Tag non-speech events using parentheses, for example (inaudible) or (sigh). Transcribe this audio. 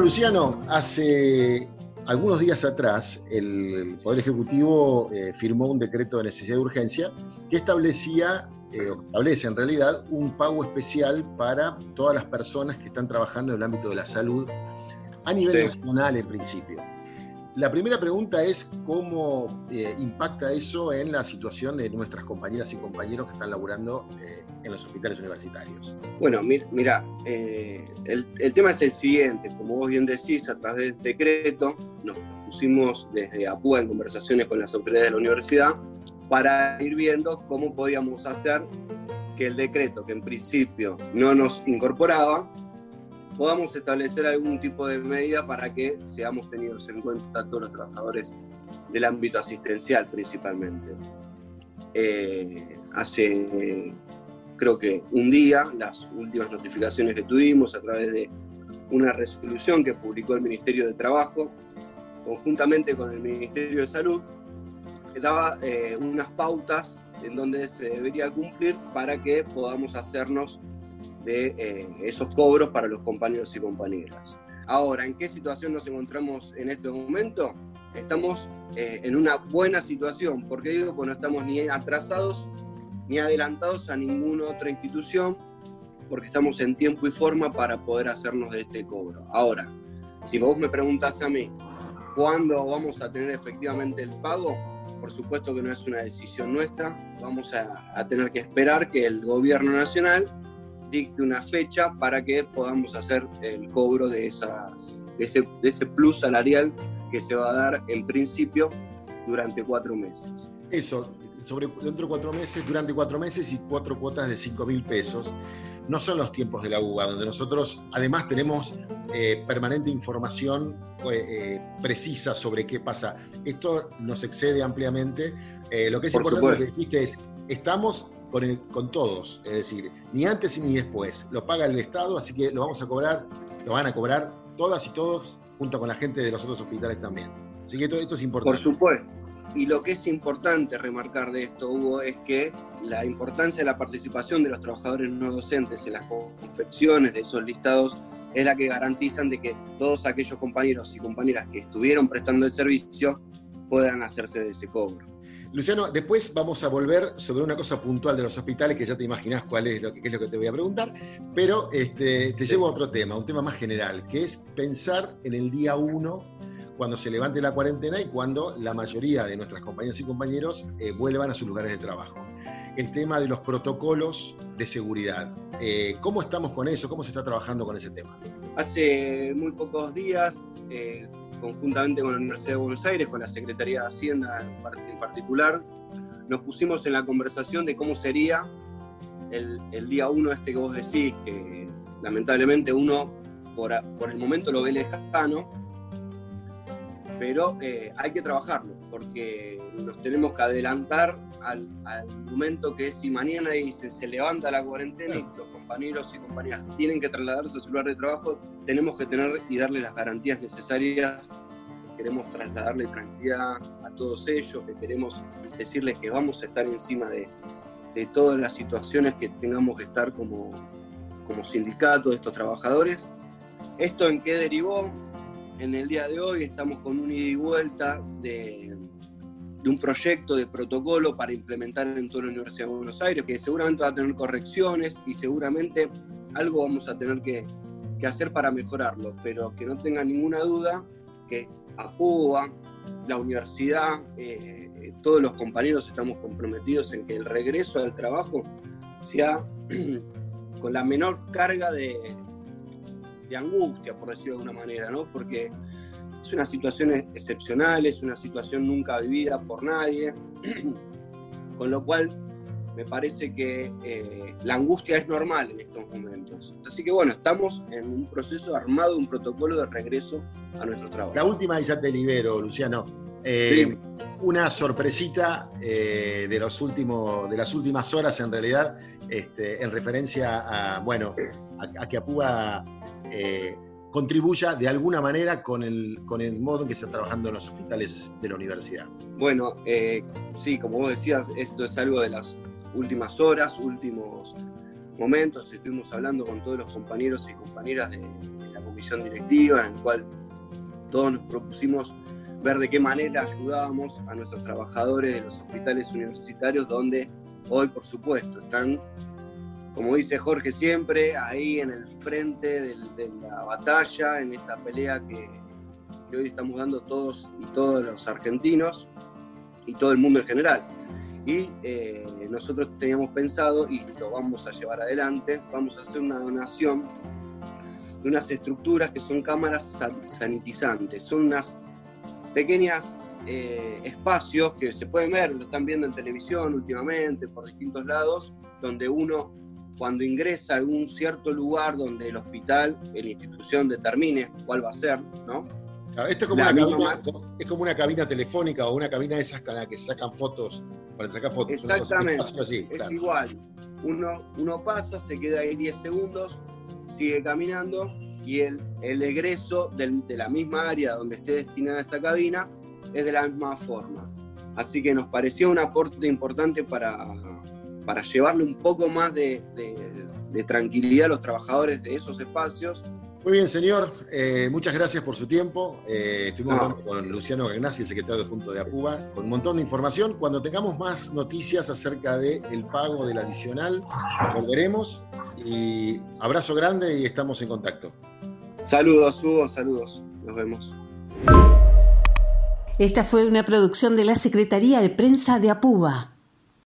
Bueno, Luciano, hace algunos días atrás el Poder Ejecutivo eh, firmó un decreto de necesidad de urgencia que establecía, eh, establece en realidad, un pago especial para todas las personas que están trabajando en el ámbito de la salud a nivel nacional en principio. La primera pregunta es cómo eh, impacta eso en la situación de nuestras compañeras y compañeros que están laburando eh, en los hospitales universitarios. Bueno, mira, eh, el, tema es el siguiente. Como vos bien decís, a través del decreto nos pusimos desde APUA en conversaciones con las autoridades de la universidad para ir viendo cómo podíamos hacer que el decreto, que en principio no nos incorporaba, podamos establecer algún tipo de medida para que seamos tenidos en cuenta todos los trabajadores del ámbito asistencial principalmente. Eh, hace creo que un día, las últimas notificaciones que tuvimos a través de una resolución que publicó el Ministerio de Trabajo, conjuntamente con el Ministerio de Salud, daba eh, unas pautas en donde se debería cumplir para que podamos hacernos de eh, esos cobros para los compañeros y compañeras. Ahora, ¿en qué situación nos encontramos en este momento? Estamos eh, en una buena situación. ¿Por qué digo? Pues no estamos ni atrasados ni adelantados a ninguna otra institución, porque estamos en tiempo y forma para poder hacernos de este cobro. Ahora, si vos me preguntás a mí, ¿cuándo vamos a tener efectivamente el pago? Por supuesto que no es una decisión nuestra, vamos a, a tener que esperar que el gobierno nacional dicte una fecha para que podamos hacer el cobro de, esas, de, ese, de ese plus salarial que se va a dar en principio durante cuatro meses. Eso, sobre, dentro de cuatro meses, durante cuatro meses y cuatro cuotas de cinco mil pesos. No son los tiempos de la UBA, donde nosotros además tenemos eh, permanente información eh, eh, precisa sobre qué pasa. Esto nos excede ampliamente. lo que es importante, lo que dijiste es, estamos con, todos, es decir, ni antes ni después. Lo paga el Estado, así que lo vamos a cobrar, lo van a cobrar todas y todos junto con la gente de los otros hospitales también. Así que esto, es importante. Por supuesto. Y lo que es importante remarcar de esto, Hugo, es que la importancia de la participación de los trabajadores no docentes en las confecciones de esos listados es la que garantizan de que todos aquellos compañeros y compañeras que estuvieron prestando el servicio puedan hacerse de ese cobro. Luciano, después vamos a volver sobre una cosa puntual de los hospitales, que ya te imaginas cuál es lo que, es lo que te voy a preguntar, pero este, te llevo a otro tema, un tema más general, que es pensar en el día uno, cuando se levante la cuarentena y cuando la mayoría de nuestras compañeras y compañeros eh, vuelvan a sus lugares de trabajo. El tema de los protocolos de seguridad. Eh, ¿Cómo estamos con eso? ¿Cómo se está trabajando con ese tema? Hace muy pocos días, eh, conjuntamente con la Universidad de Buenos Aires, con la Secretaría de Hacienda en particular, nos pusimos en la conversación de cómo sería el, día uno este que vos decís, que lamentablemente uno por, por el momento lo ve lejano, pero eh, hay que trabajarlo, porque nos tenemos que adelantar al, al, momento que es si mañana se levanta la cuarentena y los compañeros y compañeras tienen que trasladarse a su lugar de trabajo, tenemos que tener y darle las garantías necesarias. Queremos trasladarle tranquilidad a todos ellos, que queremos decirles que vamos a estar encima de, de todas las situaciones que tengamos que estar como, como sindicato de estos trabajadores. ¿Esto en qué derivó? En el día de hoy estamos con un ida y vuelta de, un proyecto de protocolo para implementar en toda la Universidad de Buenos Aires, que seguramente va a tener correcciones y seguramente algo vamos a tener que, hacer para mejorarlo, pero que no tenga ninguna duda que APUA, la universidad, eh, todos los compañeros estamos comprometidos en que el regreso al trabajo sea (clears throat) con la menor carga de, de angustia, por decirlo de alguna manera, ¿no? Porque es una situación excepcional, es una situación nunca vivida por nadie, (clears throat) con lo cual me parece que eh, la angustia es normal en estos momentos. Así que bueno, estamos en un proceso armado, un protocolo de regreso a nuestro trabajo. La última y ya te libero, Luciano. Eh, una sorpresita eh, de, los últimos, de las últimas horas, en realidad, este, en referencia a, bueno, a, que Apúa eh, contribuya de alguna manera con el, con el modo en que se está trabajando en los hospitales de la universidad. Bueno, sí, como vos decías, esto es algo de las últimas horas, últimos momentos estuvimos hablando con todos los compañeros y compañeras de, de la comisión directiva, en el cual todos nos propusimos ver de qué manera ayudábamos a nuestros trabajadores de los hospitales universitarios, donde hoy, por supuesto, están, como dice Jorge siempre, ahí en el frente de la batalla, en esta pelea que, hoy estamos dando todos y todos los argentinos y todo el mundo en general. Y eh, nosotros teníamos pensado, y lo vamos a llevar adelante, vamos a hacer una donación de unas estructuras que son cámaras sanitizantes, son unas pequeñas eh, espacios que se pueden ver, lo están viendo en televisión últimamente, por distintos lados, donde uno cuando ingresa a algún cierto lugar donde el hospital, la institución determine cuál va a ser, ¿no? Esto es como, una cabina, es como una cabina telefónica o una cabina de esas con la que sacan fotos, para sacar fotos. Exactamente, es igual. Uno, uno pasa, se queda ahí 10 segundos, sigue caminando y el, el egreso de la misma área donde esté destinada esta cabina es de la misma forma. Así que nos pareció un aporte importante para, para llevarle un poco más de, de, tranquilidad a los trabajadores de esos espacios. Muy bien, señor. Eh, muchas gracias por su tiempo. Eh, estuvimos hablando con Luciano Gagnasi, el secretario junto de APUBA, con un montón de información. Cuando tengamos más noticias acerca del pago del adicional, volveremos. Y abrazo grande y estamos en contacto. Saludos, Hugo, saludos. Nos vemos. Esta fue una producción de la Secretaría de Prensa de APUBA.